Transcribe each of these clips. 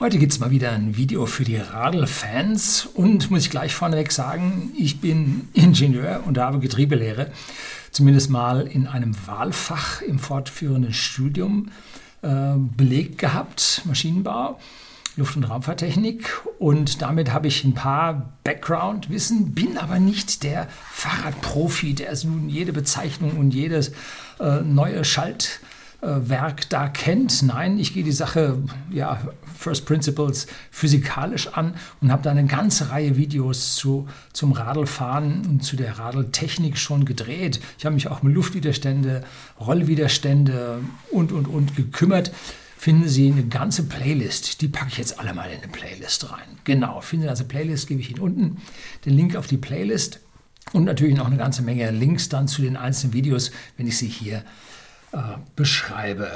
Heute gibt es mal wieder ein Video für die Radl-Fans und muss ich gleich vorneweg sagen, ich bin Ingenieur und habe Getriebelehre, zumindest mal in einem Wahlfach im fortführenden Studium äh, belegt gehabt, Maschinenbau. Luft- und Raumfahrttechnik und damit habe ich ein paar Background-Wissen, bin aber nicht der Fahrradprofi, der nun jede Bezeichnung und jedes äh, neue Schalt Werk da kennt. Nein, ich gehe die Sache ja First Principles physikalisch an und habe da eine ganze Reihe Videos zu, zum Radlfahren und zu der Radltechnik schon gedreht. Ich habe mich auch um Luftwiderstände, Rollwiderstände und und und gekümmert. Finden Sie eine ganze Playlist, die packe ich jetzt alle mal in eine Playlist rein. Genau, finden Sie also Playlist, gebe ich Ihnen unten den Link auf die Playlist und natürlich noch eine ganze Menge Links dann zu den einzelnen Videos, wenn ich sie hier äh, beschreibe.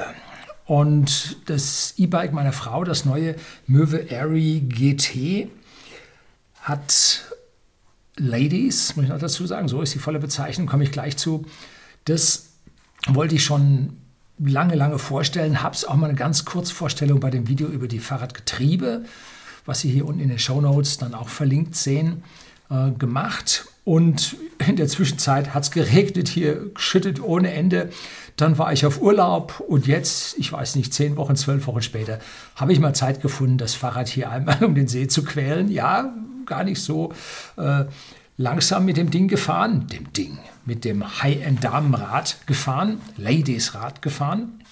Und das E-Bike meiner Frau, das neue Möwe Airy GT, hat Ladies, muss ich noch dazu sagen, so ist die volle Bezeichnung, komme ich gleich zu. Das wollte ich schon lange, lange vorstellen, habe es auch mal eine ganz Kurzvorstellung bei dem Video über die Fahrradgetriebe, was Sie hier unten in den Show Notes dann auch verlinkt sehen, äh, gemacht. Und in der Zwischenzeit hat es geregnet hier, geschüttet ohne Ende. Dann war ich auf Urlaub und jetzt, ich weiß nicht, zehn Wochen, zwölf Wochen später, habe ich mal Zeit gefunden, das Fahrrad hier einmal um den See zu quälen. Ja, gar nicht so äh, langsam mit dem Ding gefahren, dem Ding, mit dem High-End-Damenrad gefahren, Ladies-Rad gefahren.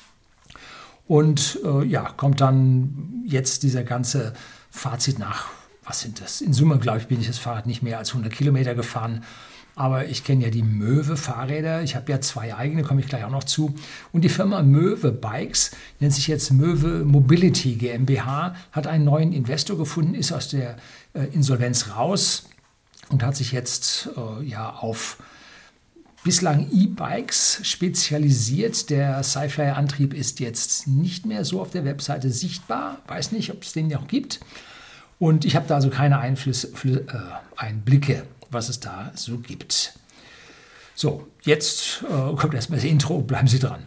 Und äh, ja, kommt dann jetzt dieser ganze Fazit nach was sind das? In Summe, glaube ich, bin ich das Fahrrad nicht mehr als 100 Kilometer gefahren. Aber ich kenne ja die Möwe-Fahrräder. Ich habe ja zwei eigene, komme ich gleich auch noch zu. Und die Firma Möwe Bikes nennt sich jetzt Möwe Mobility GmbH, hat einen neuen Investor gefunden, ist aus der äh, Insolvenz raus und hat sich jetzt äh, ja auf bislang E-Bikes spezialisiert. Der Sci-Fi-Antrieb ist jetzt nicht mehr so auf der Webseite sichtbar. Weiß nicht, ob es den noch gibt. Und ich habe da also keine Einflüsse, äh, Einblicke, was es da so gibt. So, jetzt äh, kommt erstmal das Intro, bleiben Sie dran.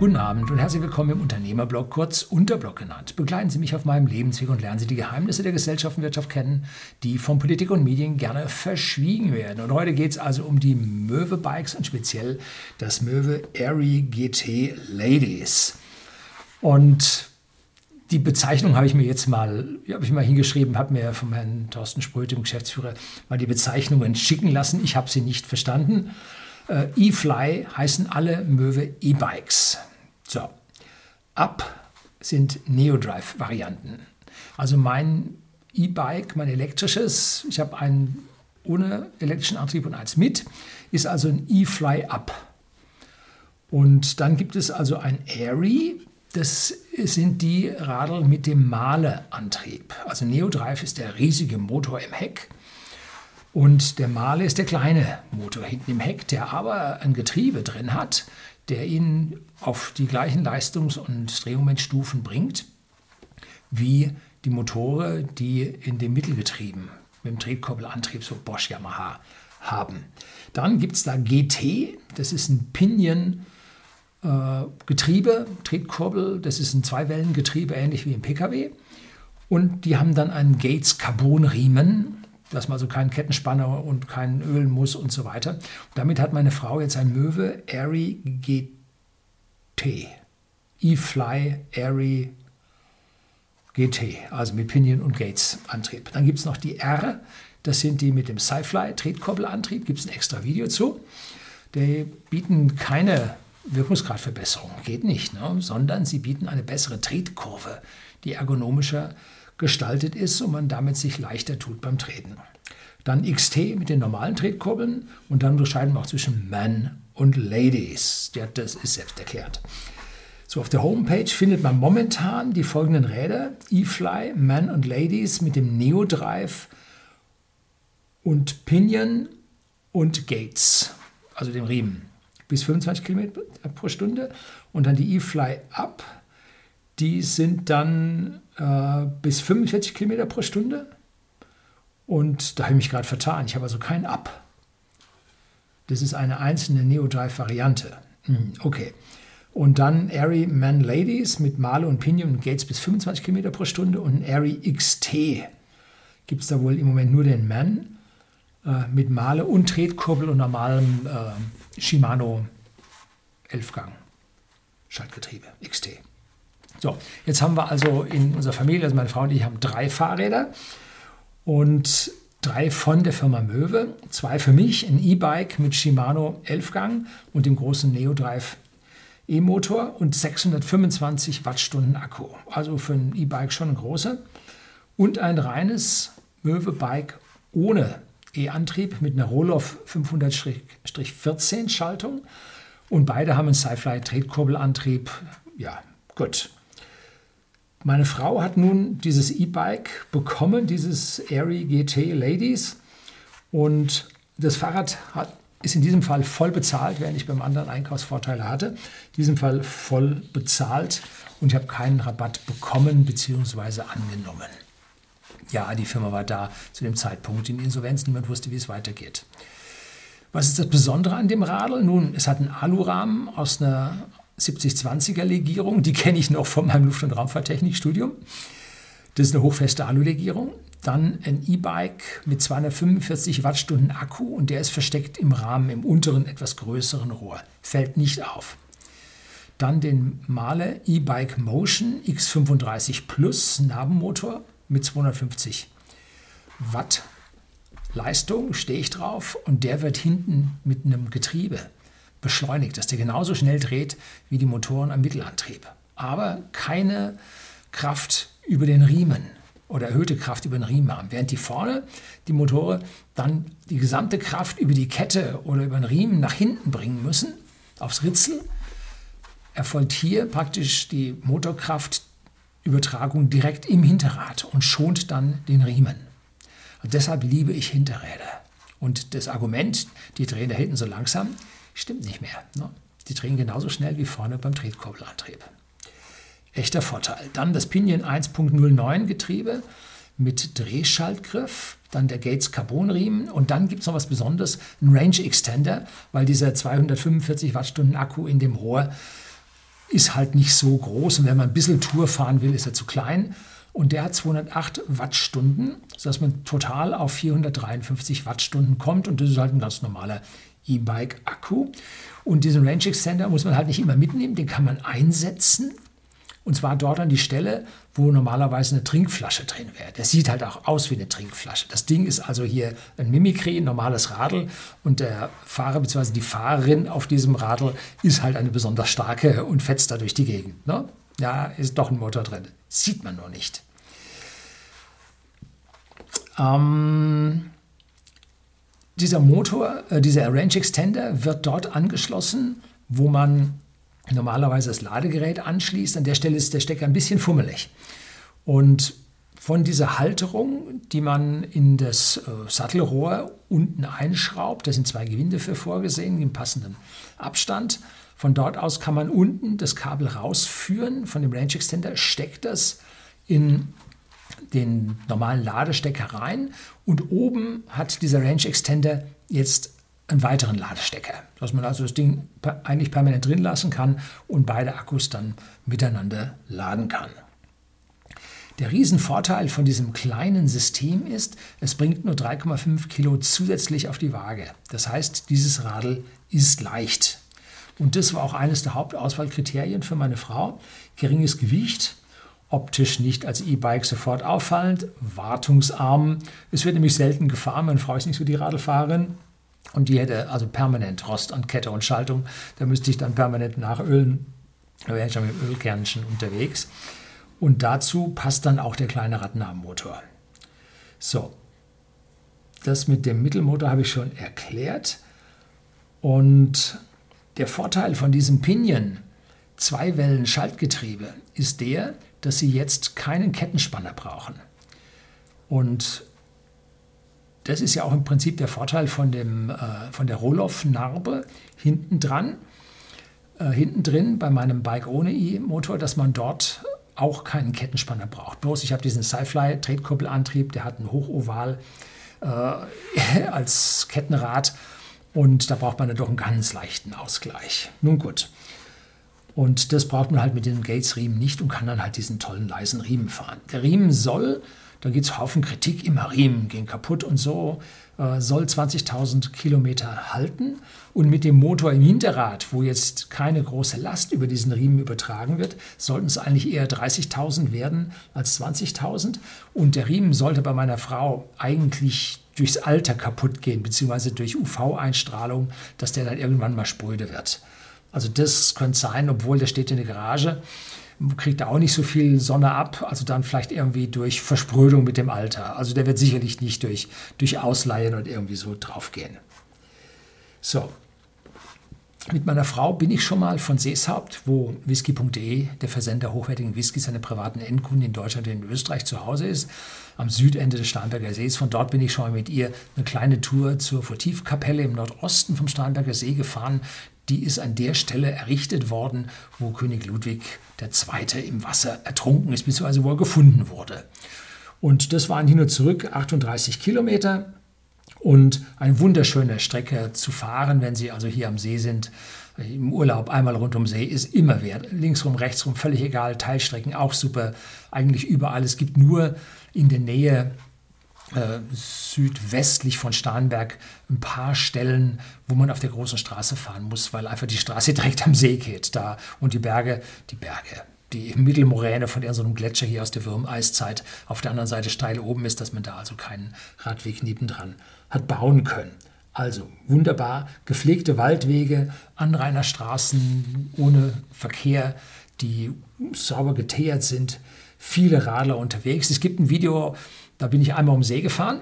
Guten Abend und herzlich willkommen im Unternehmerblog, kurz Unterblog genannt. Begleiten Sie mich auf meinem Lebensweg und lernen Sie die Geheimnisse der Gesellschaft und Wirtschaft kennen, die von Politik und Medien gerne verschwiegen werden. Und heute geht es also um die Möwe Bikes und speziell das Möwe Airy GT Ladies. Und die Bezeichnung habe ich mir jetzt mal, habe ich mal hingeschrieben, habe mir vom Herrn Thorsten Spröth, dem Geschäftsführer, mal die Bezeichnungen schicken lassen. Ich habe sie nicht verstanden. Äh, E-Fly heißen alle Möwe E-Bikes. So, ab sind Neodrive-Varianten. Also mein E-Bike, mein elektrisches, ich habe einen ohne elektrischen Antrieb und eins mit, ist also ein E-Fly Up. Und dann gibt es also ein Airy, das sind die Radl mit dem Male-Antrieb. Also Neodrive ist der riesige Motor im Heck und der Male ist der kleine Motor hinten im Heck, der aber ein Getriebe drin hat, der ihn auf die gleichen Leistungs- und Drehmomentstufen bringt, wie die Motoren, die in dem Mittelgetrieben mit dem Tretkoppelantrieb, so Bosch Yamaha, haben. Dann gibt es da GT, das ist ein Pinion. Äh, Getriebe, Tretkurbel, das ist ein Zweiwellengetriebe, ähnlich wie im Pkw. Und die haben dann einen Gates Carbon Riemen, dass man also keinen Kettenspanner und keinen Ölen muss und so weiter. Und damit hat meine Frau jetzt ein Möwe Airy GT. E-Fly Airy GT, also mit Pinion und Gates Antrieb. Dann gibt es noch die R, das sind die mit dem Sci-Fly Tretkoppelantrieb, gibt es ein extra Video zu. Die bieten keine Wirkungsgradverbesserung, geht nicht, ne? sondern sie bieten eine bessere Tretkurve, die ergonomischer gestaltet ist und man damit sich leichter tut beim Treten. Dann XT mit den normalen Tretkurbeln und dann unterscheiden wir auch zwischen Man und Ladies. Ja, das ist selbst erklärt. So, auf der Homepage findet man momentan die folgenden Räder: E-Fly, Man und Ladies mit dem Neo Drive und Pinion und Gates, also dem Riemen, bis 25 km pro Stunde. Und dann die E-Fly Up, die sind dann äh, bis 45 km pro Stunde. Und da habe ich mich gerade vertan. Ich habe also kein Up. Das ist eine einzelne Neodrive-Variante. Hm, okay. Und dann Airy Man Ladies mit Male und Pinion Gates bis 25 km pro Stunde und Airy XT. Gibt es da wohl im Moment nur den Man äh, mit Male und Tretkurbel und normalem äh, Shimano 11-Gang Schaltgetriebe XT. So, jetzt haben wir also in unserer Familie, also meine Frau und ich haben drei Fahrräder und drei von der Firma Möwe, zwei für mich, ein E-Bike mit Shimano 11-Gang und dem großen Neodrive E-Motor und 625 Wattstunden Akku. Also für ein E-Bike schon ein großer. Und ein reines Möwe-Bike ohne E-Antrieb mit einer Roloff 500-14 Schaltung. Und beide haben einen Sci-Fly Tretkurbelantrieb. Ja, gut. Meine Frau hat nun dieses E-Bike bekommen, dieses Airy GT Ladies. Und das Fahrrad hat, ist in diesem Fall voll bezahlt, während ich beim anderen Einkaufsvorteile hatte. In diesem Fall voll bezahlt und ich habe keinen Rabatt bekommen bzw. angenommen. Ja, die Firma war da zu dem Zeitpunkt in Insolvenz. Niemand wusste, wie es weitergeht. Was ist das Besondere an dem Radl? Nun, es hat einen Alurahmen aus einer 70-20er Legierung. Die kenne ich noch von meinem Luft- und Raumfahrttechnikstudium. Das ist eine hochfeste Alulegierung. Dann ein E-Bike mit 245 Wattstunden Akku und der ist versteckt im Rahmen im unteren, etwas größeren Rohr. Fällt nicht auf. Dann den Male E-Bike Motion X35 Plus Nabenmotor mit 250 Watt Leistung, stehe ich drauf und der wird hinten mit einem Getriebe beschleunigt, dass der genauso schnell dreht wie die Motoren am Mittelantrieb. Aber keine Kraft über den Riemen oder erhöhte Kraft über den Riemen haben. Während die vorne, die Motoren, dann die gesamte Kraft über die Kette oder über den Riemen nach hinten bringen müssen, aufs Ritzel, erfolgt hier praktisch die Motorkraftübertragung direkt im Hinterrad und schont dann den Riemen. Und deshalb liebe ich Hinterräder. Und das Argument, die drehen da hinten so langsam, Stimmt nicht mehr. Ne? Die drehen genauso schnell wie vorne beim Tretkurbelantrieb. Echter Vorteil. Dann das Pinion 1.09 Getriebe mit Drehschaltgriff, dann der Gates Carbonriemen und dann gibt es noch was Besonderes, ein Range Extender, weil dieser 245 Wattstunden Akku in dem Rohr ist halt nicht so groß und wenn man ein bisschen Tour fahren will, ist er zu klein und der hat 208 Wattstunden, sodass man total auf 453 Wattstunden kommt und das ist halt ein ganz normaler E-Bike-Akku. Und diesen Range Extender muss man halt nicht immer mitnehmen, den kann man einsetzen. Und zwar dort an die Stelle, wo normalerweise eine Trinkflasche drin wäre. Der sieht halt auch aus wie eine Trinkflasche. Das Ding ist also hier ein Mimikry, ein normales Radl. Und der Fahrer bzw. die Fahrerin auf diesem Radl ist halt eine besonders starke und fetzt da durch die Gegend. Ne? Ja, ist doch ein Motor drin. Sieht man nur nicht. Ähm, dieser Motor, äh, dieser Range Extender wird dort angeschlossen, wo man normalerweise das Ladegerät anschließt. An der Stelle ist der Stecker ein bisschen fummelig. Und von dieser Halterung, die man in das äh, Sattelrohr unten einschraubt, da sind zwei Gewinde für vorgesehen, im passenden Abstand. Von dort aus kann man unten das Kabel rausführen. Von dem Range Extender steckt das in den normalen Ladestecker rein und oben hat dieser Range Extender jetzt einen weiteren Ladestecker, dass man also das Ding eigentlich permanent drin lassen kann und beide Akkus dann miteinander laden kann. Der Riesenvorteil von diesem kleinen System ist, es bringt nur 3,5 Kilo zusätzlich auf die Waage. Das heißt, dieses Radl ist leicht. Und das war auch eines der Hauptauswahlkriterien für meine Frau. Geringes Gewicht, optisch nicht als E-Bike sofort auffallend, wartungsarm. Es wird nämlich selten gefahren, meine Frau ist nicht so die Radlfahrerin. Und die hätte also permanent Rost an Kette und Schaltung. Da müsste ich dann permanent nachölen. Da wäre ich schon mit dem Ölkernchen unterwegs. Und dazu passt dann auch der kleine Radnabenmotor. So, das mit dem Mittelmotor habe ich schon erklärt. Und der Vorteil von diesem Pinion Zwei-Wellen-Schaltgetriebe ist der, dass sie jetzt keinen Kettenspanner brauchen. Und das ist ja auch im Prinzip der Vorteil von, dem, äh, von der Roloff-Narbe hinten dran, äh, hinten drin bei meinem Bike ohne E-Motor, dass man dort auch keinen Kettenspanner braucht. Bloß ich habe diesen Sci-Fly Tretkuppelantrieb, der hat einen Hochoval äh, als Kettenrad Und da braucht man dann doch einen ganz leichten Ausgleich. Nun gut. Und das braucht man halt mit dem Gates-Riemen nicht und kann dann halt diesen tollen leisen Riemen fahren. Der Riemen soll, da gibt es Haufen Kritik, immer Riemen gehen kaputt und so, äh, soll 20.000 Kilometer halten. Und mit dem Motor im Hinterrad, wo jetzt keine große Last über diesen Riemen übertragen wird, sollten es eigentlich eher 30.000 werden als 20.000. Und der Riemen sollte bei meiner Frau eigentlich durchs Alter kaputt gehen, beziehungsweise durch UV-Einstrahlung, dass der dann irgendwann mal spröde wird. Also das könnte sein, obwohl der steht in der Garage, kriegt er auch nicht so viel Sonne ab, also dann vielleicht irgendwie durch Versprödung mit dem Alter. Also der wird sicherlich nicht durch, durch Ausleihen und irgendwie so draufgehen. So, mit meiner Frau bin ich schon mal von Seeshaupt, wo whisky.de, der Versender hochwertigen Whisky, seine privaten Endkunden in Deutschland und in Österreich zu Hause ist, am Südende des Starnberger Sees. Von dort bin ich schon mal mit ihr eine kleine Tour zur Votivkapelle im Nordosten vom Starnberger See gefahren. Die ist an der Stelle errichtet worden, wo König Ludwig II. im Wasser ertrunken ist, beziehungsweise wo er gefunden wurde. Und das waren hin und zurück 38 Kilometer und eine wunderschöne Strecke zu fahren, wenn Sie also hier am See sind. Im Urlaub einmal rund um See ist immer wert. Linksrum, rechtsrum, völlig egal. Teilstrecken auch super. Eigentlich überall. Es gibt nur in der Nähe äh, südwestlich von Starnberg ein paar Stellen, wo man auf der großen Straße fahren muss, weil einfach die Straße direkt am See geht. Da und die Berge, die Berge, die Mittelmoräne von irgendeinem Gletscher hier aus der Würmeiszeit auf der anderen Seite steil oben ist, dass man da also keinen Radweg nebendran hat bauen können. Also wunderbar gepflegte Waldwege, Anrainerstraßen ohne Verkehr, die sauber geteert sind, viele Radler unterwegs. Es gibt ein Video da bin ich einmal um See gefahren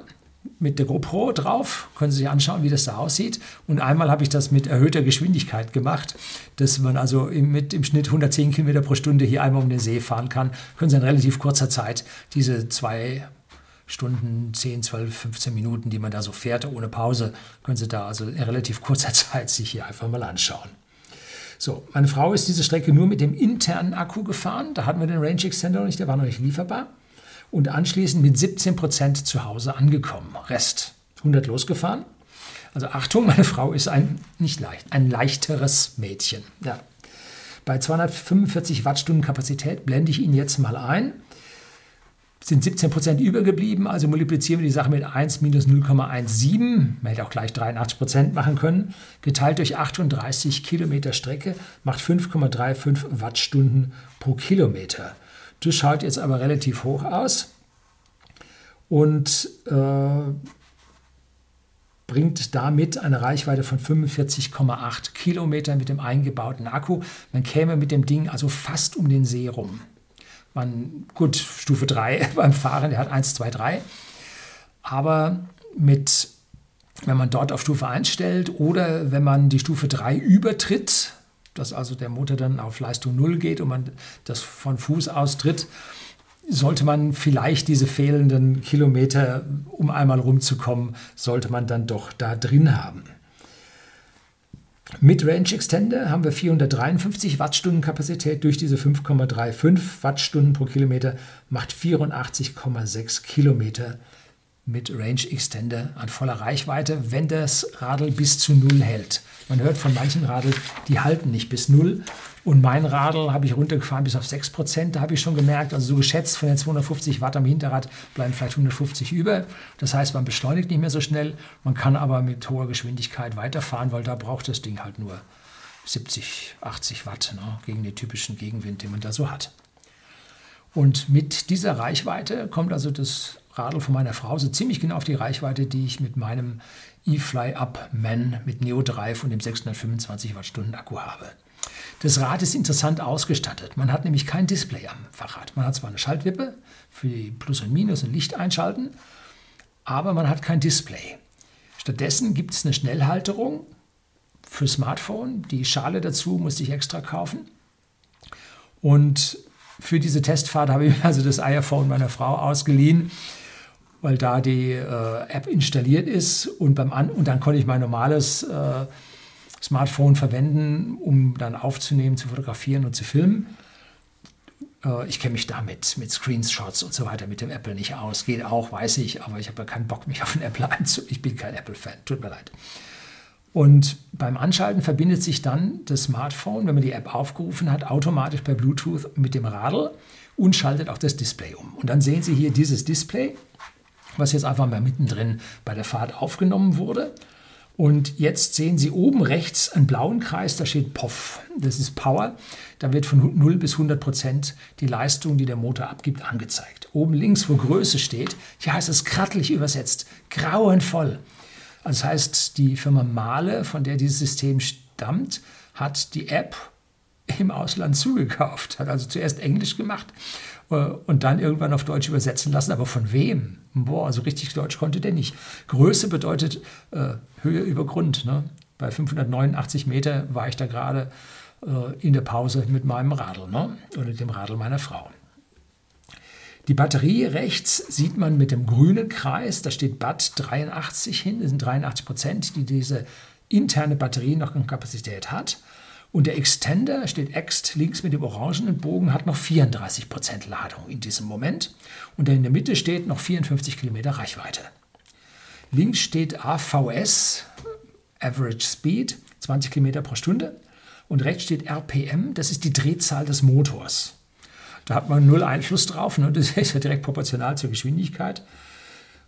mit der GoPro drauf, können Sie sich anschauen, wie das da aussieht. Und einmal habe ich das mit erhöhter Geschwindigkeit gemacht, dass man also mit im Schnitt 110 Kilometer pro Stunde hier einmal um den See fahren kann. Können Sie in relativ kurzer Zeit diese zwei Stunden, 10, 12, 15 Minuten, die man da so fährt, ohne Pause, können Sie da also in relativ kurzer Zeit sich hier einfach mal anschauen. So, meine Frau ist diese Strecke nur mit dem internen Akku gefahren. Da hatten wir den Range Extender noch nicht, der war noch nicht lieferbar und anschließend mit 17 Prozent zu Hause angekommen. Rest 100 losgefahren. Also Achtung, meine Frau ist ein nicht leicht, ein leichteres Mädchen. Ja. Bei 245 Wattstunden Kapazität blende ich Ihnen jetzt mal ein. Sind 17 Prozent übergeblieben, also multiplizieren wir die Sache mit 1 minus 0,17. Man hätte auch gleich 83 Prozent machen können. Geteilt durch 38 Kilometer Strecke macht 5,35 Wattstunden pro Kilometer. Das schaut jetzt aber relativ hoch aus und äh, bringt damit eine Reichweite von 45,8 Kilometern mit dem eingebauten Akku. Man käme mit dem Ding also fast um den See rum. Man, gut, Stufe 3 beim Fahren, der hat 1, 2, 3. Aber mit, wenn man dort auf Stufe 1 stellt oder wenn man die Stufe 3 übertritt, dass also der Motor dann auf Leistung 0 geht und man das von Fuß aus tritt, sollte man vielleicht diese fehlenden Kilometer, um einmal rumzukommen, sollte man dann doch da drin haben. Mit Range Extender haben wir 453 Wattstunden Kapazität durch diese 5,35 Wattstunden pro Kilometer, macht 84,6 Kilometer mit Range Extender an voller Reichweite, wenn das Radl bis zu Null hält. Man hört von manchen Radl, die halten nicht bis Null. Und mein Radl habe ich runtergefahren bis auf 6%. Da habe ich schon gemerkt, also so geschätzt von den 250 Watt am Hinterrad bleiben vielleicht 150 über. Das heißt, man beschleunigt nicht mehr so schnell. Man kann aber mit hoher Geschwindigkeit weiterfahren, weil da braucht das Ding halt nur 70, 80 Watt ne, gegen den typischen Gegenwind, den man da so hat. Und mit dieser Reichweite kommt also das Radl von meiner Frau so ziemlich genau auf die Reichweite, die ich mit meinem E-Fly Up Man mit Neo Drive und dem 625 Wattstunden Akku habe. Das Rad ist interessant ausgestattet. Man hat nämlich kein Display am Fahrrad. Man hat zwar eine Schaltwippe für die Plus und Minus und Licht einschalten, aber man hat kein Display. Stattdessen gibt es eine Schnellhalterung für Smartphone. Die Schale dazu musste ich extra kaufen. Und für diese Testfahrt habe ich also das iPhone meiner Frau ausgeliehen weil da die äh, App installiert ist und, beim An und dann konnte ich mein normales äh, Smartphone verwenden, um dann aufzunehmen, zu fotografieren und zu filmen. Äh, ich kenne mich damit mit Screenshots und so weiter mit dem Apple nicht aus. Geht auch, weiß ich, aber ich habe ja keinen Bock, mich auf ein Apple einzu... Ich bin kein Apple-Fan, tut mir leid. Und beim Anschalten verbindet sich dann das Smartphone, wenn man die App aufgerufen hat, automatisch per Bluetooth mit dem Radl und schaltet auch das Display um. Und dann sehen Sie hier dieses Display, was jetzt einfach mal mittendrin bei der Fahrt aufgenommen wurde. Und jetzt sehen Sie oben rechts einen blauen Kreis, da steht POF. Das ist Power. Da wird von 0 bis 100 Prozent die Leistung, die der Motor abgibt, angezeigt. Oben links, wo Größe steht, hier heißt es krattelig übersetzt, grauenvoll. Also das heißt, die Firma Male, von der dieses System stammt, hat die App im Ausland zugekauft, hat also zuerst Englisch gemacht und dann irgendwann auf Deutsch übersetzen lassen. Aber von wem? Boah, also richtig Deutsch konnte der nicht. Größe bedeutet äh, Höhe über Grund. Ne? Bei 589 Meter war ich da gerade äh, in der Pause mit meinem Radl ne? oder dem Radl meiner Frau. Die Batterie rechts sieht man mit dem grünen Kreis, da steht BAT 83 hin, das sind 83 Prozent, die diese interne Batterie noch in Kapazität hat. Und der Extender steht Ext links mit dem orangenen Bogen, hat noch 34% Ladung in diesem Moment. Und in der Mitte steht noch 54 Kilometer Reichweite. Links steht AVS, Average Speed, 20 Kilometer pro Stunde. Und rechts steht RPM, das ist die Drehzahl des Motors. Da hat man null Einfluss drauf, ne? das ist ja direkt proportional zur Geschwindigkeit.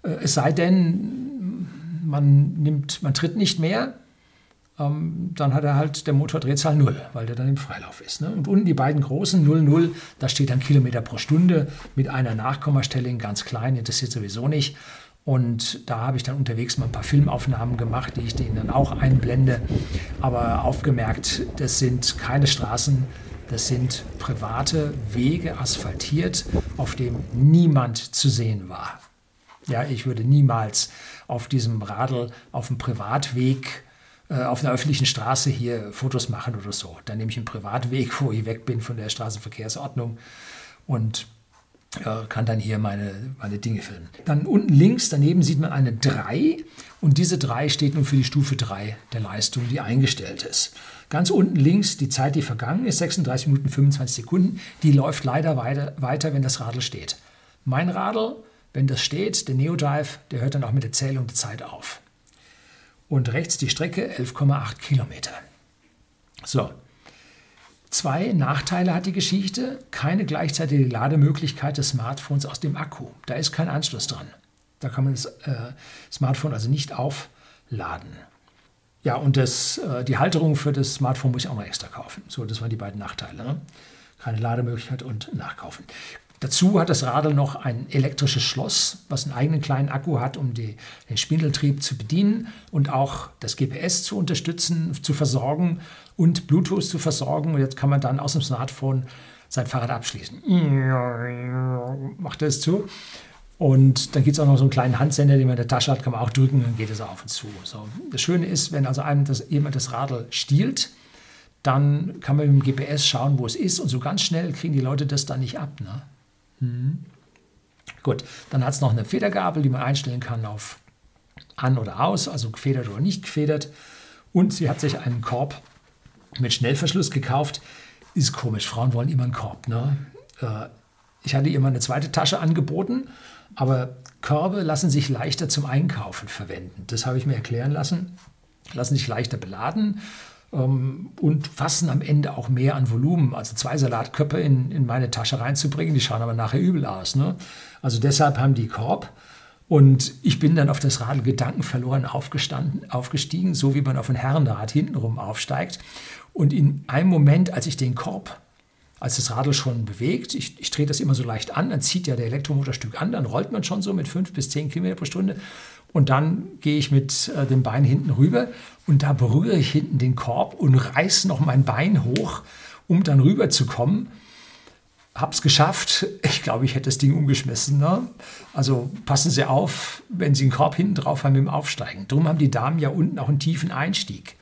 Äh, es sei denn, man, nimmt, man tritt nicht mehr, ähm, dann hat er halt der Motor Drehzahl 0, weil der dann im Freilauf ist. Ne? Und unten die beiden großen 0, 0, da steht dann Kilometer pro Stunde mit einer Nachkommastelle in ganz klein, interessiert sowieso nicht. Und da habe ich dann unterwegs mal ein paar Filmaufnahmen gemacht, die ich denen dann auch einblende. Aber aufgemerkt, das sind keine Straßen, das sind private Wege asphaltiert, auf dem niemand zu sehen war. Ja, ich würde niemals auf diesem Radl auf dem Privatweg auf einer öffentlichen Straße hier Fotos machen oder so. Dann nehme ich einen Privatweg, wo ich weg bin von der Straßenverkehrsordnung und äh, kann dann hier meine, meine Dinge filmen. Dann unten links daneben sieht man eine 3 und diese 3 steht nun für die Stufe 3 der Leistung, die eingestellt ist. Ganz unten links die Zeit, die vergangen ist, 36 Minuten 25 Sekunden, die läuft leider weiter, weiter wenn das Radl steht. Mein Radl, wenn das steht, der Neodrive, der hört dann auch mit der Zählung der Zeit auf und rechts die Strecke 11,8 Kilometer. So, zwei Nachteile hat die Geschichte. Keine gleichzeitige Lademöglichkeit des Smartphones aus dem Akku. Da ist kein Anschluss dran. Da kann man das äh, Smartphone also nicht aufladen. Ja, und das, äh, die Halterung für das Smartphone muss ich auch noch extra kaufen. So, das waren die beiden Nachteile. Ne? Keine Lademöglichkeit und Nachkaufen. Dazu hat das Radl noch ein elektrisches Schloss, was einen eigenen kleinen Akku hat, um die, den Spindeltrieb zu bedienen und auch das GPS zu unterstützen, zu versorgen und Bluetooth zu versorgen. Und jetzt kann man dann aus dem Smartphone sein Fahrrad abschließen. Macht das zu. Und dann gibt es auch noch so einen kleinen Handsender, den man in der Tasche hat, kann man auch drücken, dann geht es auf und zu. So. Das Schöne ist, wenn also einem das, jemand das Radl stiehlt, dann kann man mit dem GPS schauen, wo es ist. Und so ganz schnell kriegen die Leute das dann nicht ab. Ne? Mhm. Gut, dann hat es noch eine Federgabel, die man einstellen kann auf an oder aus, also gefedert oder nicht gefedert. Und sie hat sich einen Korb mit Schnellverschluss gekauft. Ist komisch, Frauen wollen immer einen Korb. Ne? Äh, ich hatte ihr mal eine zweite Tasche angeboten, aber Körbe lassen sich leichter zum Einkaufen verwenden. Das habe ich mir erklären lassen. Lassen sich leichter beladen und fassen am Ende auch mehr an Volumen. Also zwei Salatköpfe in, in meine Tasche reinzubringen, die schauen aber nachher übel aus. Ne? Also deshalb haben die Korb. Und ich bin dann auf das Radl gedankenverloren aufgestanden, aufgestiegen, so wie man auf ein Herrenrad hintenrum aufsteigt. Und in einem Moment, als ich den Korb, als das Radl schon bewegt, ich, ich drehe das immer so leicht an, dann zieht ja der Elektromotorstück an, dann rollt man schon so mit fünf bis zehn Kilometer pro Stunde. Und dann gehe ich mit äh, dem Bein hinten rüber und da berühre ich hinten den Korb und reiße noch mein Bein hoch, um dann rüber zu kommen. Hab's geschafft. Ich glaube, ich hätte das Ding umgeschmissen. Ne? Also passen Sie auf, wenn Sie einen Korb hinten drauf haben dem Aufsteigen. Darum haben die Damen ja unten auch einen tiefen Einstieg.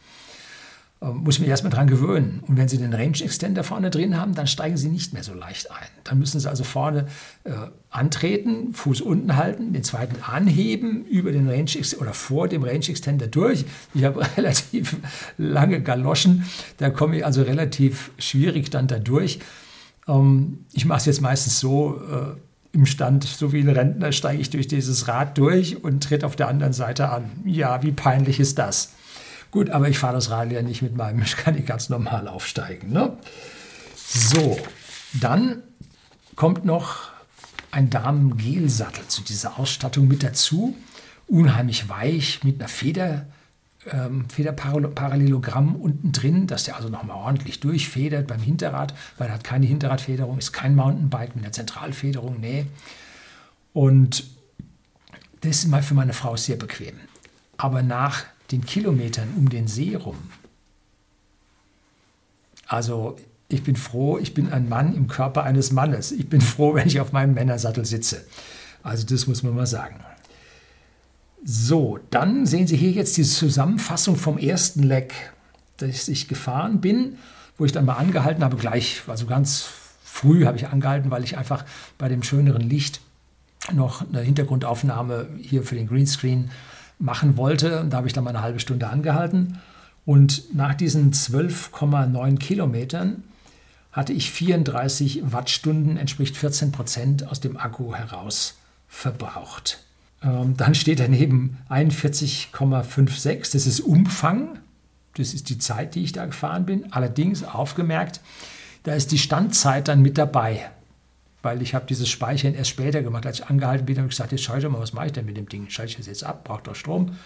Äh, muss mich erstmal dran gewöhnen. Und wenn Sie den Range Extender vorne drin haben, dann steigen Sie nicht mehr so leicht ein. Dann müssen Sie also vorne äh, antreten, Fuß unten halten, den zweiten anheben, über den Range oder vor dem Range Extender durch. Ich habe relativ lange Galoschen, da komme ich also relativ schwierig dann da durch. Ähm, ich mache es jetzt meistens so, äh, im Stand, so wie ein Rentner, steige ich durch dieses Rad durch und tritt auf der anderen Seite an. Ja, wie peinlich ist das? Gut, aber ich fahre das Rad ja nicht mit meinem, ich kann nicht ganz normal aufsteigen. Ne? So, dann kommt noch ein Damen-Gelsattel zu dieser Ausstattung mit dazu. Unheimlich weich mit einer Feder, ähm, Federparallelogramm unten drin, dass der also nochmal ordentlich durchfedert beim Hinterrad, weil er hat keine Hinterradfederung, ist kein Mountainbike mit einer Zentralfederung, nee. Und das ist mal für meine Frau sehr bequem. Aber nach den Kilometern um den See rum, also ich bin froh, ich bin ein Mann im Körper eines Mannes. Ich bin froh, wenn ich auf meinem Männersattel sitze. Also das muss man mal sagen. So, dann sehen Sie hier jetzt die Zusammenfassung vom ersten Leck, das ich gefahren bin, wo ich dann mal angehalten habe, gleich, also ganz früh habe ich angehalten, weil ich einfach bei dem schöneren Licht noch eine Hintergrundaufnahme hier für den Greenscreen machen wollte. Da habe ich dann mal eine halbe Stunde angehalten. Und nach diesen 12,9 Kilometern hatte ich 34 Wattstunden, entspricht 14 Prozent aus dem Akku heraus verbraucht. Ähm, dann steht daneben 41,56, das ist Umfang, das ist die Zeit, die ich da gefahren bin. Allerdings aufgemerkt, da ist die Standzeit dann mit dabei, weil ich habe dieses Speichern erst später gemacht. Als ich angehalten bin, habe ich gesagt, jetzt schaue ich mal, was mache ich denn mit dem Ding? Schalte ich das jetzt ab, braucht doch Strom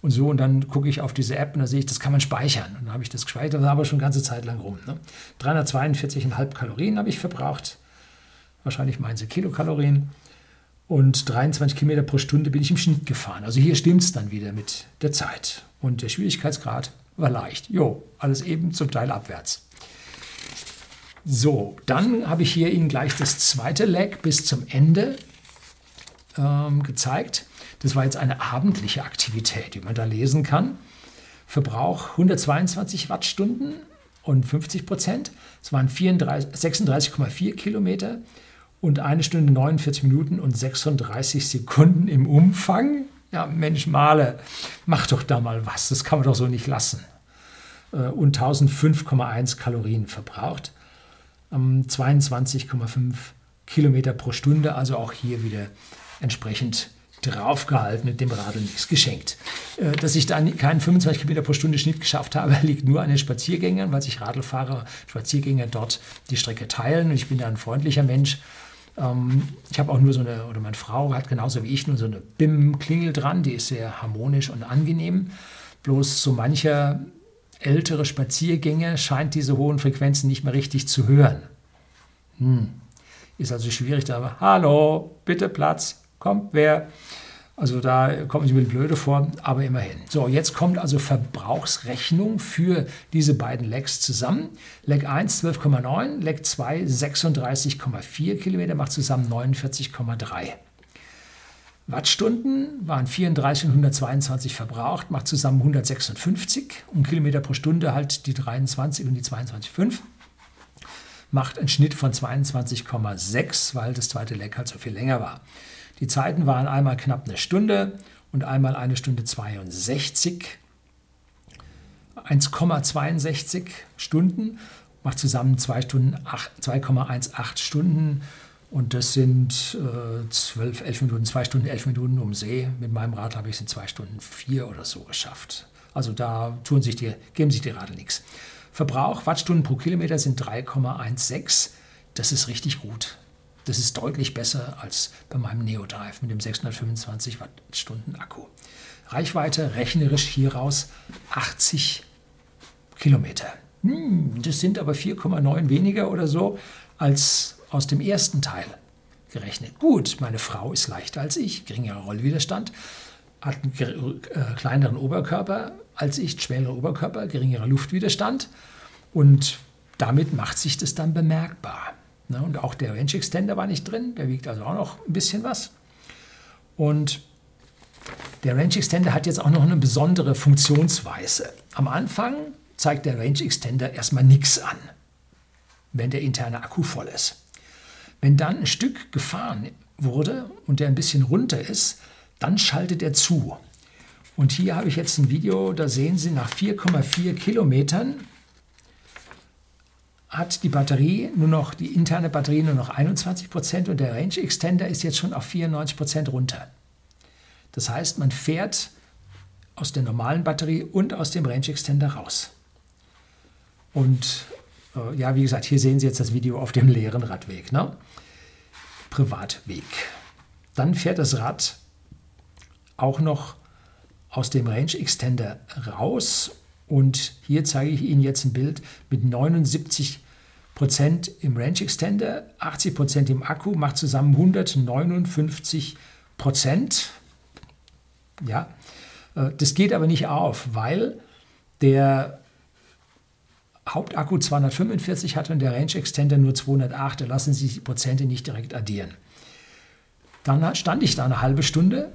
und so. Und dann gucke ich auf diese App und da sehe ich, das kann man speichern. Und dann habe ich das gespeichert, das war aber schon eine ganze Zeit lang rum. Ne? 342,5 Kalorien habe ich verbraucht. Wahrscheinlich meinen sie Kilokalorien. Und 23 Kilometer pro Stunde bin ich im Schnitt gefahren. Also hier stimmt es dann wieder mit der Zeit. Und der Schwierigkeitsgrad war leicht. Jo, alles eben zum Teil abwärts. So, dann habe ich hier Ihnen gleich das zweite Leg bis zum Ende ähm, gezeigt. Das war jetzt eine abendliche Aktivität, die man da lesen kann. Verbrauch 122 Wattstunden und 50 Prozent. Es waren 36,4 Kilometer und eine Stunde 49 Minuten und 36 Sekunden im Umfang. Ja, Mensch, Male, mach doch da mal was. Das kann man doch so nicht lassen. Äh, und 1005,1 Kalorien verbraucht. 22,5 Kilometer pro Stunde, also auch hier wieder entsprechend draufgehalten und dem Radl nichts geschenkt. Äh, dass ich dann keinen 25 km pro Stunde Schnitt geschafft habe, liegt nur an den Spaziergängern, weil sich Radlfahrer, Spaziergänger dort die Strecke teilen. Und ich bin ja ein freundlicher Mensch. Ähm, ich habe auch nur so eine, oder meine Frau hat genauso wie ich nur so eine BIM-Klingel dran, die ist sehr harmonisch und angenehm. Bloß so mancher ältere Spaziergänger scheint diese hohen Frequenzen nicht mehr richtig zu hören. Hm. Ist also schwierig, da aber, hallo, bitte Platz, kommt wer. Also da kommen Sie mir blöde vor, aber immerhin. So, jetzt kommt also Verbrauchsrechnung für diese beiden Lecks zusammen. Leck 1 12,9, Leck 2 36,4 Kilometer, macht zusammen 49,3. Wattstunden waren 34 und 122 verbraucht, macht zusammen 156 und Kilometer pro Stunde halt die 23 und die 22,5 macht einen Schnitt von 22,6, weil das zweite Leck halt so viel länger war. Die Zeiten waren einmal knapp eine Stunde und einmal eine Stunde 62. 1,62 Stunden macht zusammen 2 Stunden 2,18 Stunden und das sind äh, 12, 11 Minuten, 2 Stunden, 11 Minuten um See. Mit meinem Rad habe ich es in 2 Stunden 4 oder so geschafft. Also da tun sich die, geben sich die Radl nichts. Verbrauch, Wattstunden pro Kilometer sind 3,16. Das ist richtig gut. Das ist deutlich besser als bei meinem Neodrive mit dem 625 Wattstunden Akku. Reichweite rechnerisch hieraus 80 Kilometer. Hm, das sind aber 4,9 weniger oder so als aus dem ersten Teil gerechnet. Gut, meine Frau ist leichter als ich, geringerer Rollwiderstand, hat einen äh, kleineren Oberkörper als ich, schwerer Oberkörper, geringerer Luftwiderstand und damit macht sich das dann bemerkbar. Ne? Und auch der Range Extender war nicht drin, der wiegt also auch noch ein bisschen was. Und der Range Extender hat jetzt auch noch eine besondere Funktionsweise. Am Anfang zeigt der Range Extender erstmal nichts an, wenn der interne Akku voll ist. Wenn dann ein Stück gefahren wurde und der ein bisschen runter ist, dann schaltet er zu. Und hier habe ich jetzt ein Video, da sehen Sie nach 4,4 Kilometern hat die Batterie nur noch, die interne Batterie nur noch 21 Prozent und der Range Extender ist jetzt schon auf 94 Prozent runter. Das heißt, man fährt aus der normalen Batterie und aus dem Range Extender raus. Und ja, wie gesagt, hier sehen Sie jetzt das Video auf dem leeren Radweg. Ne? Privatweg. Dann fährt das Rad auch noch aus dem Range Extender raus und hier zeige ich Ihnen jetzt ein Bild mit 79 Prozent im Range Extender, 80 Prozent im Akku, macht zusammen 159 Prozent. Ja, äh, das geht aber nicht auf, weil der Hauptakku 245 hat und der Range Extender nur 208. Da lassen sich die Prozente nicht direkt addieren. Dann stand ich da eine halbe Stunde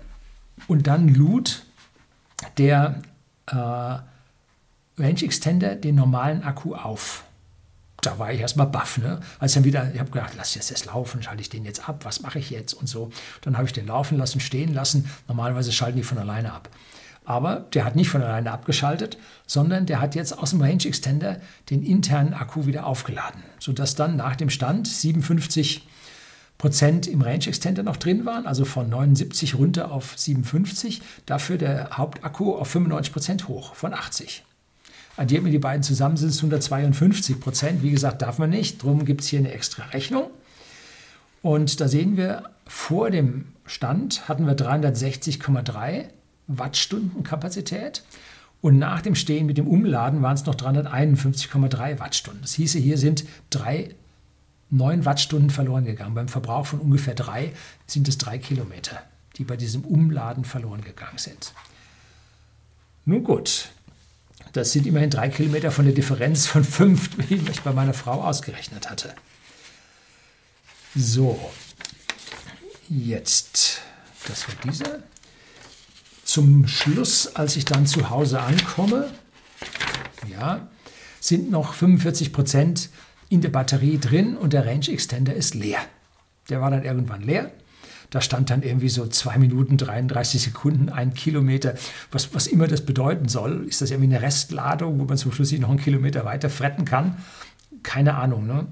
und dann lud der äh, Range Extender den normalen Akku auf. Da war ich erstmal baff, ne? Als dann wieder, ich habe gedacht, lass jetzt das laufen, schalte ich den jetzt ab, was mache ich jetzt und so. Dann habe ich den laufen lassen, stehen lassen. Normalerweise schalten die von alleine ab. Aber der hat nicht von alleine abgeschaltet, sondern der hat jetzt aus dem Range Extender den internen Akku wieder aufgeladen, sodass dann nach dem Stand 57 Prozent im Range Extender noch drin waren, also von 79 runter auf 57, dafür der Hauptakku auf 95 Prozent hoch, von 80. Addiert mir die beiden zusammen, sind es 152 Prozent. Wie gesagt, darf man nicht, darum gibt es hier eine extra Rechnung. Und da sehen wir, vor dem Stand hatten wir 360,3 Wattstunden Kapazität. Und nach dem Stehen mit dem Umladen waren es noch 351,3 Wattstunden. Das hieße, hier sind drei, neun Wattstunden verloren gegangen. Beim Verbrauch von ungefähr drei sind es drei Kilometer, die bei diesem Umladen verloren gegangen sind. Nun gut, das sind immerhin drei Kilometer von der Differenz von fünf, wie ich bei meiner Frau ausgerechnet hatte. So, jetzt, das war dieser zum Schluss, als ich dann zu Hause ankomme, ja, sind noch 45 Prozent in der Batterie drin und der Range Extender ist leer. Der war dann irgendwann leer. Da stand dann irgendwie so 2 Minuten 33 Sekunden, ein Kilometer, was, was immer das bedeuten soll. Ist das irgendwie eine Restladung, wo man zum Schluss noch einen Kilometer weiter fretten kann? Keine Ahnung. Ne?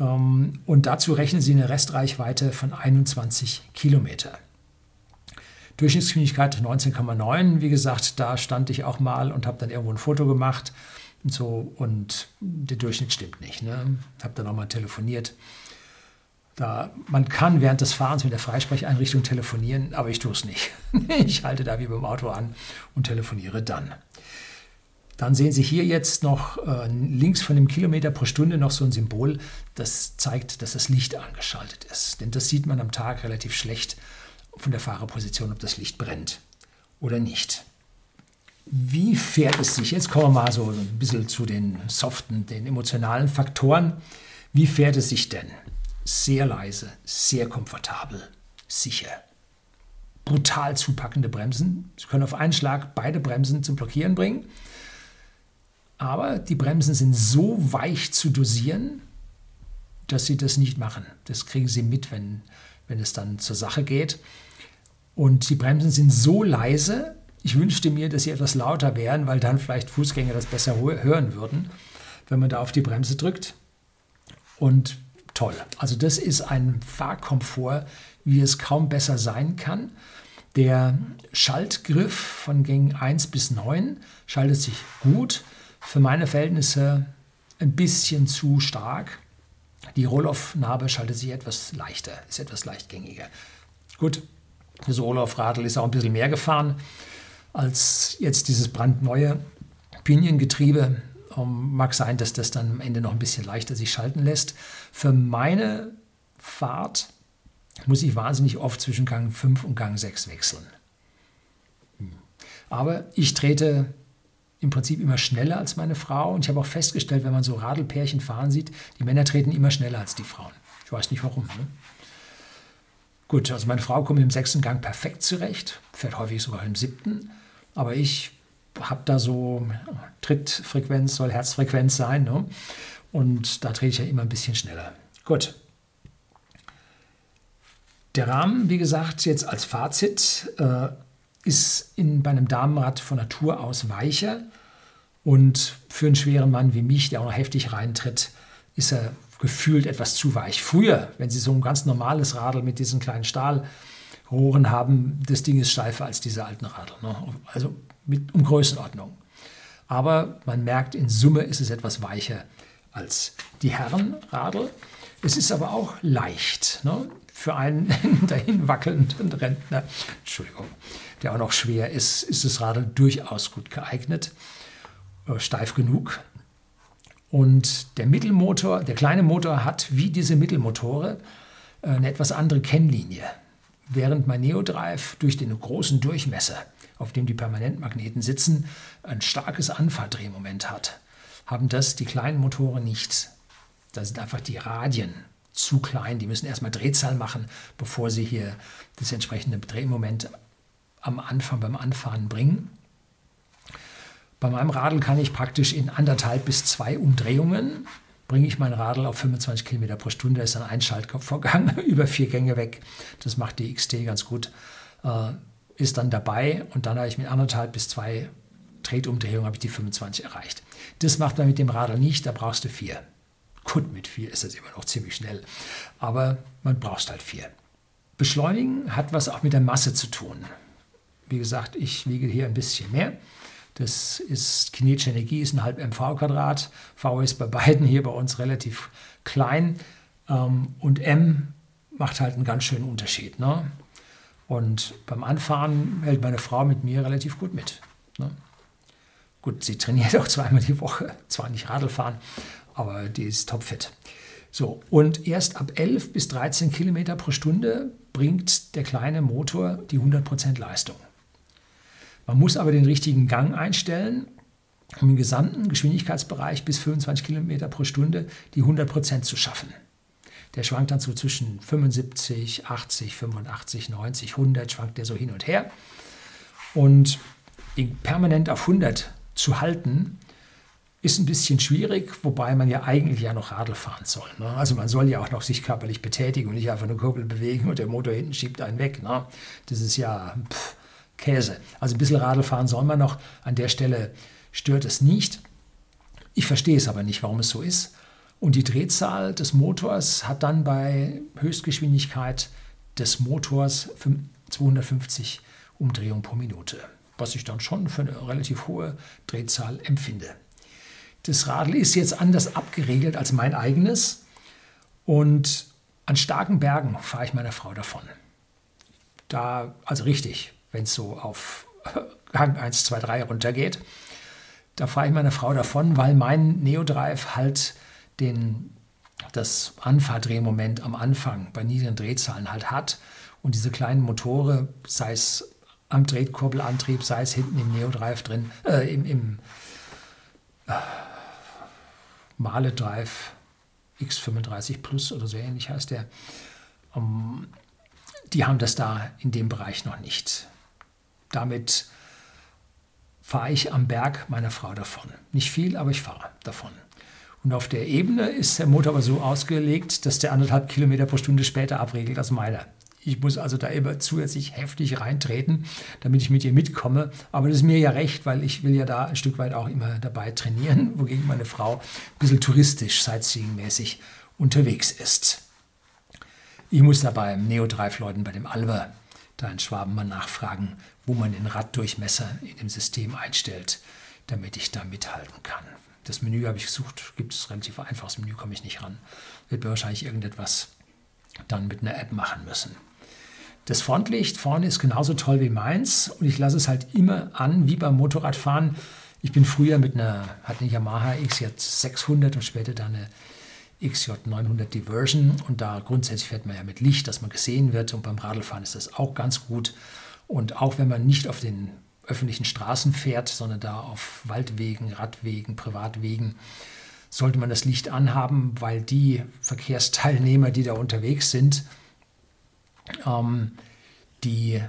Ähm, und dazu rechnen Sie eine Restreichweite von 21 Kilometer. Durchschnittsgeschwindigkeit 19,9. Wie gesagt, da stand ich auch mal und habe dann irgendwo ein Foto gemacht und so und der Durchschnitt stimmt nicht. Ne? Habe dann auch mal telefoniert. Da, man kann während des Fahrens mit der Freisprecheinrichtung telefonieren, aber ich tue es nicht. ich halte da wie beim Auto an und telefoniere dann. Dann sehen Sie hier jetzt noch äh, links von dem Kilometer pro Stunde noch so ein Symbol, das zeigt, dass das Licht angeschaltet ist. Denn das sieht man am Tag relativ schlecht von der Fahrerposition, ob das Licht brennt oder nicht. Wie fährt es sich? Jetzt kommen wir mal so ein bisschen zu den soften, den emotionalen Faktoren. Wie fährt es sich denn? Sehr leise, sehr komfortabel, sicher. Brutal zupackende Bremsen. Sie können auf einen Schlag beide Bremsen zum Blockieren bringen. Aber die Bremsen sind so weich zu dosieren, dass sie das nicht machen. Das kriegen sie mit, wenn, wenn es dann zur Sache geht. Und die Bremsen sind so leise, ich wünschte mir, dass sie etwas lauter wären, weil dann vielleicht Fußgänger das besser hören würden, wenn man da auf die Bremse drückt. Und toll. Also das ist ein Fahrkomfort, wie es kaum besser sein kann. Der Schaltgriff von Gängen 1 bis 9 schaltet sich gut. Für meine Verhältnisse ein bisschen zu stark. Die Rollaufnarbe schaltet sich etwas leichter, ist etwas leichtgängiger. Gut, das Olaf Radl ist auch ein bisschen mehr gefahren als jetzt dieses brandneue Piniengetriebe. Um, mag sein, dass das dann am Ende noch ein bisschen leichter sich schalten lässt. Für meine Fahrt muss ich wahnsinnig oft zwischen Gang 5 und Gang 6 wechseln. Hm. Aber ich trete im Prinzip immer schneller als meine Frau. Und ich habe auch festgestellt, wenn man so Radlpärchen fahren sieht, die Männer treten immer schneller als die Frauen. Ich weiß nicht warum. Ne? Gut, also meine Frau kommt im sechsten Gang perfekt zurecht, fährt häufig sogar im siebten, aber ich habe da so Trittfrequenz soll Herzfrequenz sein ne? und da drehe ich ja immer ein bisschen schneller. Gut. Der Rahmen, wie gesagt, jetzt als Fazit, äh, ist in, bei einem Damenrad von Natur aus weicher und für einen schweren Mann wie mich, der auch noch heftig reintritt, ist er gefühlt etwas zu weich. Früher, wenn Sie so ein ganz normales Radl mit diesen kleinen Stahlrohren haben, das Ding ist steifer als diese alten Radl. Ne? Also mit, um Größenordnung. Aber man merkt, in Summe ist es etwas weicher als die Herrenradl. Es ist aber auch leicht. Ne? Für einen dahin wackelnden Rentner, Entschuldigung, der auch noch schwer ist, ist das Radl durchaus gut geeignet, äh, steif genug. Und der Mittelmotor, der kleine Motor hat wie diese Mittelmotore äh, eine etwas andere Kennlinie. Während mein Neodrive durch den großen Durchmesser, auf dem die Permanentmagneten sitzen, ein starkes Anfahrdrehmoment hat, haben das die kleinen Motoren nicht. Da sind einfach die Radien zu klein. Die müssen erstmal Drehzahl machen, bevor sie hier das entsprechende Drehmoment am Anfang beim Anfahren bringen. Bei meinem Radl kann ich praktisch in anderthalb bis zwei Umdrehungen bringe ich mein Radl auf 25 Kilometer pro Stunde. Ist ein Einschaltvorgang über vier Gänge weg. Das macht die XT ganz gut. Äh, ist dann dabei und dann habe ich mit anderthalb bis zwei Tretumdrehungen habe ich die 25 erreicht. Das macht man mit dem Radl nicht, da brauchst du vier. Gut, mit vier ist das immer noch ziemlich schnell, aber man braucht halt vier. Beschleunigen hat was auch mit der Masse zu tun. Wie gesagt, ich wiege hier ein bisschen mehr. Das ist kinetische Energie, ist ein halb mv Quadrat. V ist bei beiden hier bei uns relativ klein. Ähm, und M macht halt einen ganz schönen Unterschied. Ne? Und beim Anfahren hält meine Frau mit mir relativ gut mit. Ne? Gut, sie trainiert auch zweimal die Woche. Zwar nicht Radlfahren, aber die ist topfit. So, und erst ab 11 bis 13 Kilometer pro Stunde bringt der kleine Motor die 100% Leistung. Man muss aber den richtigen Gang einstellen, um im gesamten Geschwindigkeitsbereich bis 25 Kilometer pro Stunde die 100% zu schaffen. Der schwankt dann so zwischen 75, 80, 85, 90, 100, schwankt der so hin und her. Und ihn permanent auf 100 zu halten, ist ein bisschen schwierig, wobei man ja eigentlich ja noch Radl fahren soll. Ne? Also man soll ja auch noch sich körperlich betätigen und nicht einfach eine Kurbel bewegen und der Motor hinten schiebt einen weg. Ne? Das ist ja pff, Käse. Also ein bisschen Radl fahren soll man noch. An der Stelle stört es nicht. Ich verstehe es aber nicht, warum es so ist. Und die Drehzahl des Motors hat dann bei Höchstgeschwindigkeit des Motors 250 Umdrehungen pro Minute, was ich dann schon für eine relativ hohe Drehzahl empfinde. Das Radl ist jetzt anders abgeregelt als mein eigenes und an starken Bergen fahre ich meiner Frau davon. Da, also richtig, wenn es so auf Hang 1, 2, 3 runtergeht, da fahre ich meiner Frau davon, weil mein Neodrive halt den, das Anfahrdrehmoment am Anfang bei niedrigen Drehzahlen halt hat und diese kleinen Motore, sei es am Drehkurbelantrieb, sei es hinten im Neodrive drin, äh, im, im äh, Male Drive X35 Plus oder so ähnlich heißt der. Um, ähm, die haben das da in dem Bereich noch nicht. Damit fahre ich am Berg meiner Frau davon. Nicht viel, aber ich fahre davon. Und auf der Ebene ist der Motor aber so ausgelegt, dass der anderthalb Kilometer pro Stunde später abregelt als meiner. Ich muss also da immer zusätzlich heftig reintreten, damit ich mit ihr mitkomme. Aber das ist mir ja recht, weil ich will ja da ein Stück weit auch immer dabei trainieren, wogegen meine Frau ein bisschen touristisch, sightseeing-mäßig unterwegs ist. Ich muss da beim Neo-Drive-Leuten, bei dem Alber, da in Schwaben mal nachfragen, wo man den Raddurchmesser in dem System einstellt, damit ich da mithalten kann. Das Menü habe ich gesucht, gibt es relativ einfaches Menü, komme ich nicht ran. Wird mir wahrscheinlich irgendetwas dann mit einer App machen müssen. Das Frontlicht vorne ist genauso toll wie meins und ich lasse es halt immer an, wie beim Motorradfahren. Ich bin früher mit einer, hatte eine Yamaha XJ600 und später dann eine XJ900 Diversion und da grundsätzlich fährt man ja mit Licht, dass man gesehen wird und beim Radlfahren ist das auch ganz gut. Und auch wenn man nicht auf den öffentlichen Straßen fährt, sondern da auf Waldwegen, Radwegen, Privatwegen, sollte man das Licht anhaben, weil die Verkehrsteilnehmer, die da unterwegs sind, ähm, die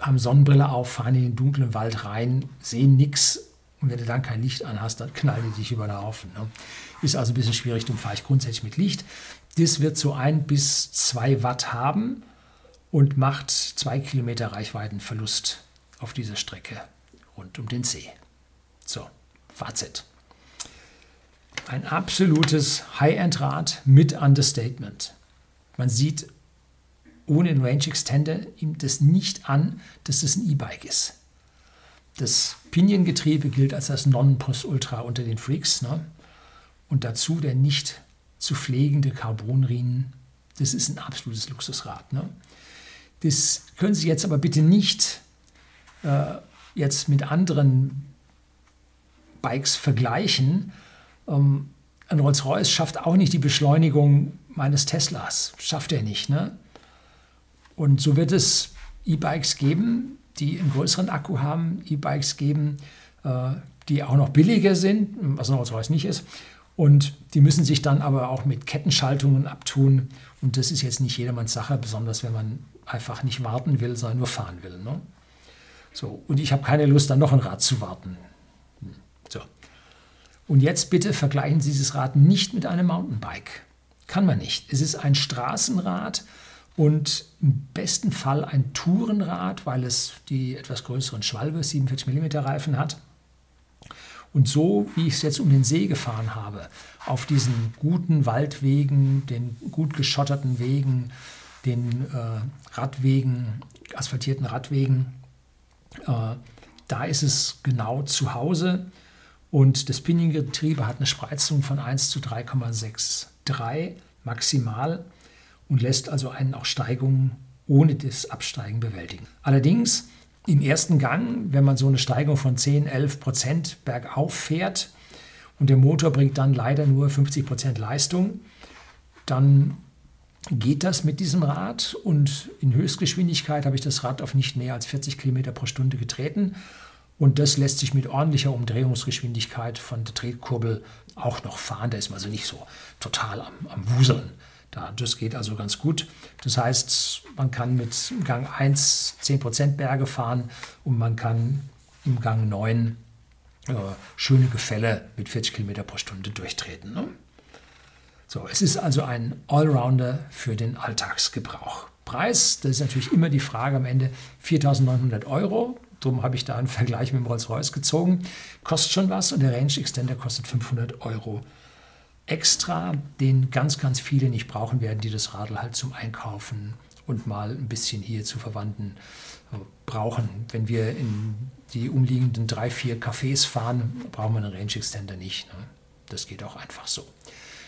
haben Sonnenbrille auf, fahren in den dunklen Wald rein, sehen nichts und wenn du dann kein Licht anhast, dann knallen die dich über den Haufen. Ne? Ist also ein bisschen schwierig, darum fahre ich grundsätzlich mit Licht. Das wird so ein bis zwei Watt haben und macht zwei Kilometer Reichweitenverlust auf dieser Strecke rund um den See. So, Fazit. Ein absolutes High-End-Rad mit Understatement. Man sieht ohne den Range Extender ihm das nicht an, dass das ein E-Bike ist. Das Piniengetriebe gilt als das Nonplusultra unter den Freaks. Ne? Und dazu der nicht zu pflegende Carbonriemen. Das ist ein absolutes Luxusrad. Ne? Das können Sie jetzt aber bitte nicht äh, jetzt mit anderen Bikes vergleichen. Ähm, ein Rolls-Royce schafft auch nicht die Beschleunigung meines Teslas. Schafft er nicht. Ne? Und so wird es E-Bikes geben, die einen größeren Akku haben, E-Bikes geben, äh, die auch noch billiger sind, was ein Rolls-Royce nicht ist. Und die müssen sich dann aber auch mit Kettenschaltungen abtun. Und das ist jetzt nicht jedermanns Sache, besonders wenn man einfach nicht warten will, sondern nur fahren will. Ne? So, und ich habe keine Lust, dann noch ein Rad zu warten. Hm, so. Und jetzt bitte vergleichen Sie dieses Rad nicht mit einem Mountainbike. Kann man nicht. Es ist ein Straßenrad und im besten Fall ein Tourenrad, weil es die etwas größeren Schwalbe, 47 mm Reifen hat. Und so, wie ich es jetzt um den See gefahren habe, auf diesen guten Waldwegen, den gut geschotterten Wegen, den äh, Radwegen, asphaltierten Radwegen, äh, da ist es genau zu Hause. Und das Piniengetriebe hat eine Spreizung von 1 zu 3,63 maximal und lässt also einen auch Steigungen ohne das Absteigen bewältigen. Allerdings im ersten Gang, wenn man so eine Steigung von 10, 11 Prozent bergauf fährt und der Motor bringt dann leider nur 50 Prozent Leistung, dann geht das mit diesem Rad und in Höchstgeschwindigkeit habe ich das Rad auf nicht mehr als 40 Kilometer pro Stunde getreten und das lässt sich mit ordentlicher Umdrehungsgeschwindigkeit von der Tretkurbel auch noch fahren. Da ist man also nicht so total am, am Wuseln. Da, das geht also ganz gut. Das heißt, man kann mit Gang 1 10% Berge fahren und man kann im Gang 9 äh, schöne Gefälle mit 40 km pro Stunde durchtreten. Ne? So, es ist also ein Allrounder für den Alltagsgebrauch. Preis, das ist natürlich immer die Frage am Ende, 4.900 Euro. Darum habe ich da einen Vergleich mit dem Rolls-Royce gezogen. Kostet schon was und der Range Extender kostet 500 Euro extra, den ganz, ganz viele nicht brauchen werden, die das Radl halt zum Einkaufen und mal ein bisschen hier zu Verwandten brauchen. Wenn wir in die umliegenden drei, vier Cafés fahren, brauchen wir einen Range Extender nicht. Ne? Das geht auch einfach so.